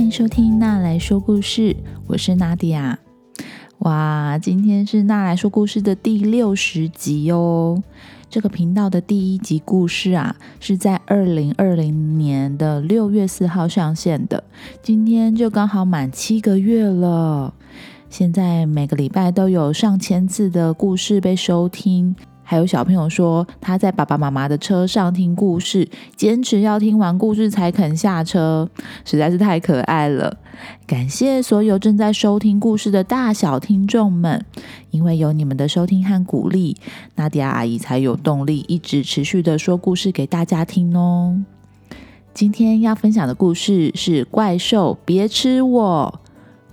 欢迎收听娜来说故事，我是娜迪亚。哇，今天是娜来说故事的第六十集哦。这个频道的第一集故事啊，是在二零二零年的六月四号上线的，今天就刚好满七个月了。现在每个礼拜都有上千次的故事被收听。还有小朋友说他在爸爸妈妈的车上听故事，坚持要听完故事才肯下车，实在是太可爱了。感谢所有正在收听故事的大小听众们，因为有你们的收听和鼓励，娜迪亚阿姨才有动力一直持续的说故事给大家听哦。今天要分享的故事是《怪兽别吃我》。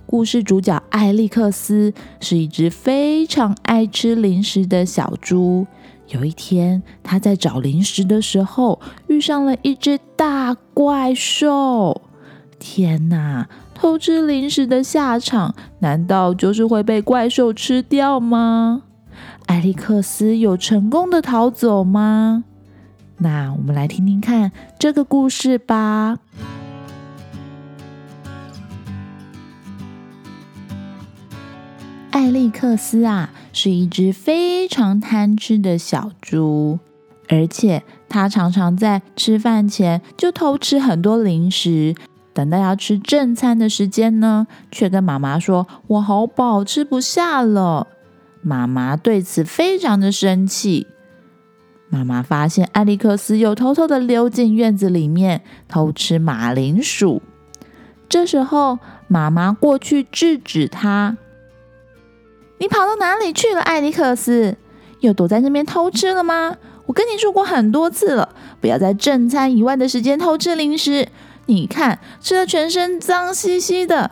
故事主角艾利克斯是一只非常爱吃零食的小猪。有一天，他在找零食的时候，遇上了一只大怪兽。天哪！偷吃零食的下场，难道就是会被怪兽吃掉吗？艾利克斯有成功的逃走吗？那我们来听听看这个故事吧。艾利克斯啊，是一只非常贪吃的小猪，而且他常常在吃饭前就偷吃很多零食，等到要吃正餐的时间呢，却跟妈妈说：“我好饱，吃不下了。”妈妈对此非常的生气。妈妈发现艾利克斯又偷偷的溜进院子里面偷吃马铃薯，这时候妈妈过去制止他。你跑到哪里去了，艾利克斯？又躲在那边偷吃了吗？我跟你说过很多次了，不要在正餐以外的时间偷吃零食。你看，吃的全身脏兮兮的，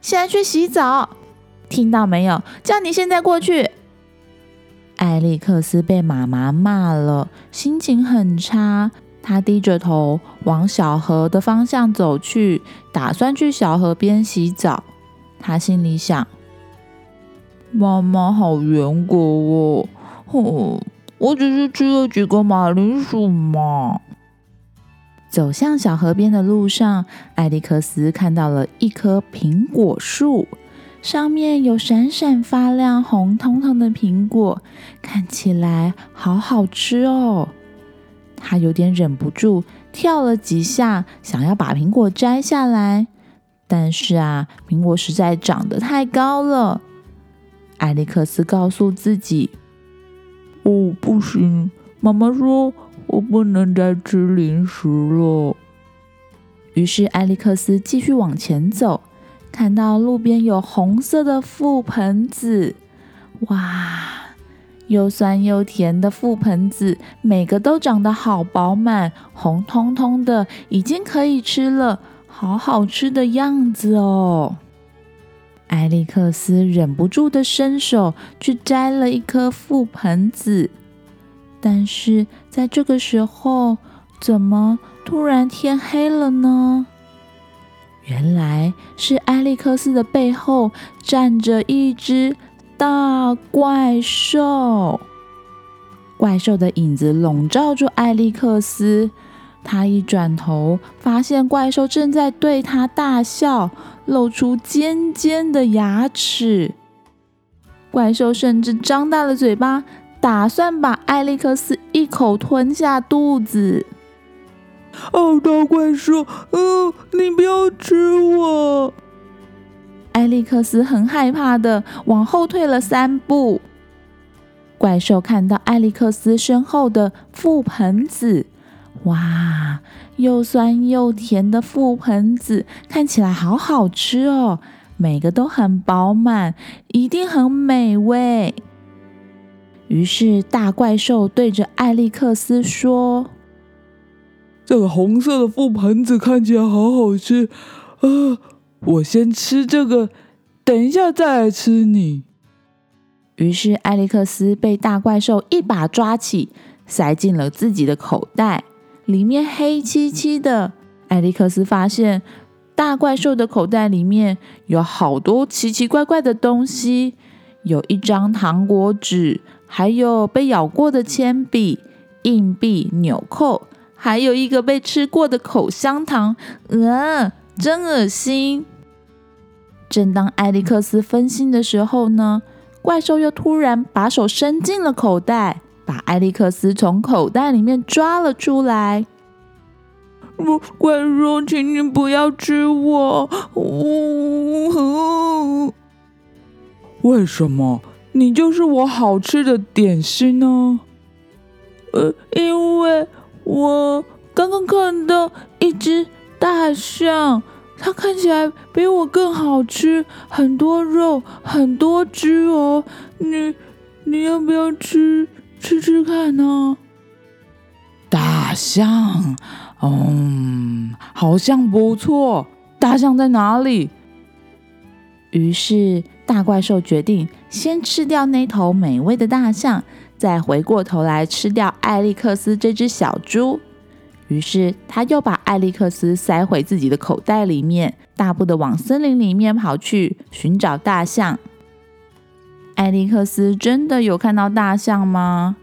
现在去洗澡，听到没有？叫你现在过去。艾利克斯被妈妈骂了，心情很差。他低着头往小河的方向走去，打算去小河边洗澡。他心里想。妈妈好严格哦，哼，我只是吃了几个马铃薯嘛。走向小河边的路上，艾利克斯看到了一棵苹果树，上面有闪闪发亮、红彤彤的苹果，看起来好好吃哦。他有点忍不住跳了几下，想要把苹果摘下来，但是啊，苹果实在长得太高了。艾利克斯告诉自己：“哦，不行！妈妈说我不能再吃零食了。”于是艾利克斯继续往前走，看到路边有红色的覆盆子，哇，又酸又甜的覆盆子，每个都长得好饱满，红彤彤的，已经可以吃了，好好吃的样子哦。艾利克斯忍不住的伸手去摘了一颗覆盆子，但是在这个时候，怎么突然天黑了呢？原来是艾利克斯的背后站着一只大怪兽，怪兽的影子笼罩住艾利克斯。他一转头，发现怪兽正在对他大笑。露出尖尖的牙齿，怪兽甚至张大了嘴巴，打算把艾利克斯一口吞下肚子。哦，大怪兽，嗯，你不要吃我！艾利克斯很害怕的往后退了三步。怪兽看到艾利克斯身后的覆盆子。哇，又酸又甜的覆盆子看起来好好吃哦，每个都很饱满，一定很美味。于是大怪兽对着艾利克斯说：“这个红色的覆盆子看起来好好吃啊，我先吃这个，等一下再来吃你。”于是艾利克斯被大怪兽一把抓起，塞进了自己的口袋。里面黑漆漆的，艾利克斯发现大怪兽的口袋里面有好多奇奇怪怪的东西，有一张糖果纸，还有被咬过的铅笔、硬币、纽扣，还有一个被吃过的口香糖。呃，真恶心。正当艾利克斯分心的时候呢，怪兽又突然把手伸进了口袋，把艾利克斯从口袋里面抓了出来。怪兽，请你不要吃我！呜，为什么？你就是我好吃的点心呢？呃，因为我刚刚看到一只大象，它看起来比我更好吃，很多肉，很多汁哦。你你要不要吃吃吃看呢？大象。嗯，好像不错。大象在哪里？于是大怪兽决定先吃掉那头美味的大象，再回过头来吃掉艾利克斯这只小猪。于是他又把艾利克斯塞回自己的口袋里面，大步的往森林里面跑去寻找大象。艾利克斯真的有看到大象吗？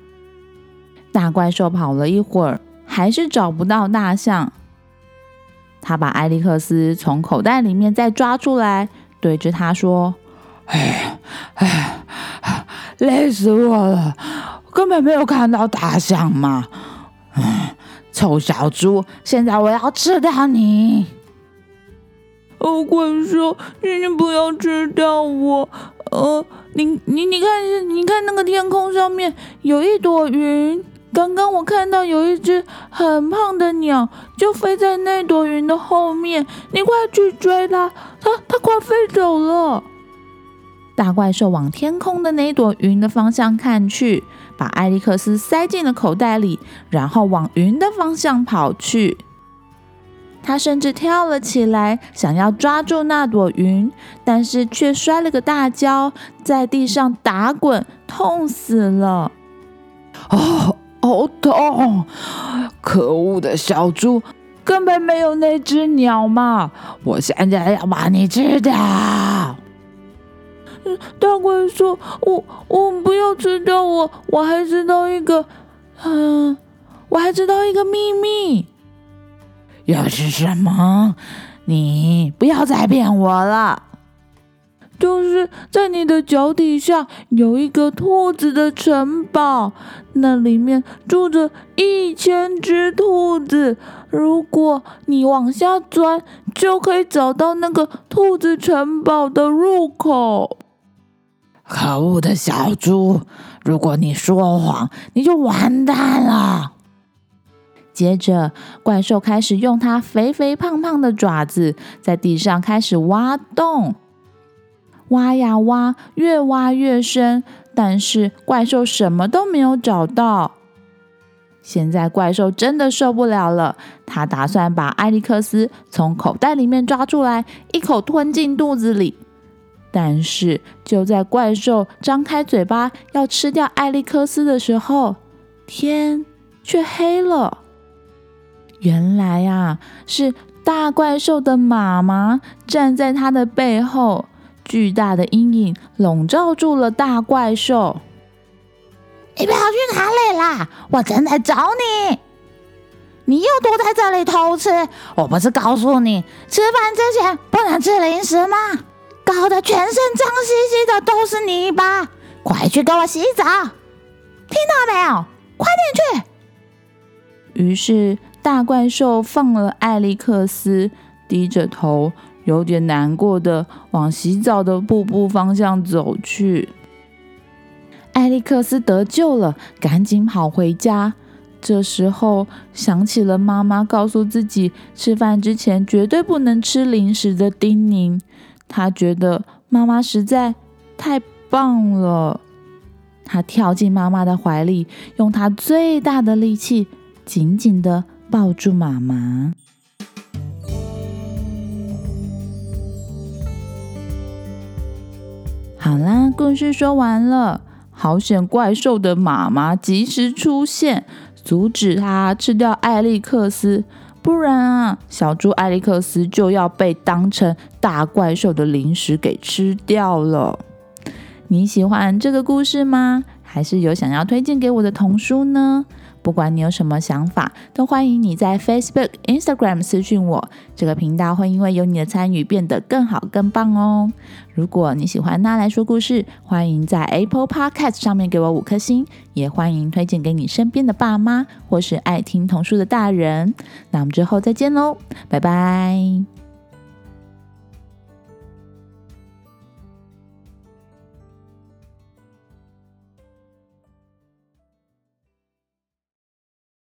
大怪兽跑了一会儿。还是找不到大象，他把艾利克斯从口袋里面再抓出来，对着他说：“哎哎，累死我了，根本没有看到大象嘛！臭小猪，现在我要吃掉你！哦，怪兽，请你不要吃掉我！呃，你你你看，你看那个天空上面有一朵云。”刚刚我看到有一只很胖的鸟，就飞在那朵云的后面。你快去追它，它它快飞走了。大怪兽往天空的那朵云的方向看去，把艾利克斯塞进了口袋里，然后往云的方向跑去。他甚至跳了起来，想要抓住那朵云，但是却摔了个大跤，在地上打滚，痛死了。哦。好痛！可恶的小猪，根本没有那只鸟嘛！我现在要把你吃掉！大怪兽，我我不要吃掉我！我还知道一个，嗯，我还知道一个秘密。又是什么？你不要再骗我了！就是在你的脚底下有一个兔子的城堡，那里面住着一千只兔子。如果你往下钻，就可以找到那个兔子城堡的入口。可恶的小猪！如果你说谎，你就完蛋了。接着，怪兽开始用它肥肥胖胖的爪子在地上开始挖洞。挖呀挖，越挖越深，但是怪兽什么都没有找到。现在怪兽真的受不了了，他打算把艾利克斯从口袋里面抓出来，一口吞进肚子里。但是就在怪兽张开嘴巴要吃掉艾利克斯的时候，天却黑了。原来啊，是大怪兽的妈妈站在他的背后。巨大的阴影笼罩住了大怪兽。你跑去哪里啦？我正在找你。你又躲在这里偷吃？我不是告诉你，吃饭之前不能吃零食吗？搞得全身脏兮兮的都是泥巴。快去给我洗澡！听到没有？快点去！于是大怪兽放了艾利克斯，低着头。有点难过的往洗澡的瀑布方向走去。艾利克斯得救了，赶紧跑回家。这时候想起了妈妈告诉自己吃饭之前绝对不能吃零食的叮咛，他觉得妈妈实在太棒了。他跳进妈妈的怀里，用他最大的力气紧紧的抱住妈妈。好啦，故事说完了。好险，怪兽的妈妈及时出现，阻止他吃掉艾利克斯，不然啊，小猪艾利克斯就要被当成大怪兽的零食给吃掉了。你喜欢这个故事吗？还是有想要推荐给我的童书呢？不管你有什么想法，都欢迎你在 Facebook、Instagram 私讯我。这个频道会因为有你的参与变得更好、更棒哦。如果你喜欢娜来说故事，欢迎在 Apple Podcast 上面给我五颗星，也欢迎推荐给你身边的爸妈或是爱听童书的大人。那我们之后再见喽，拜拜。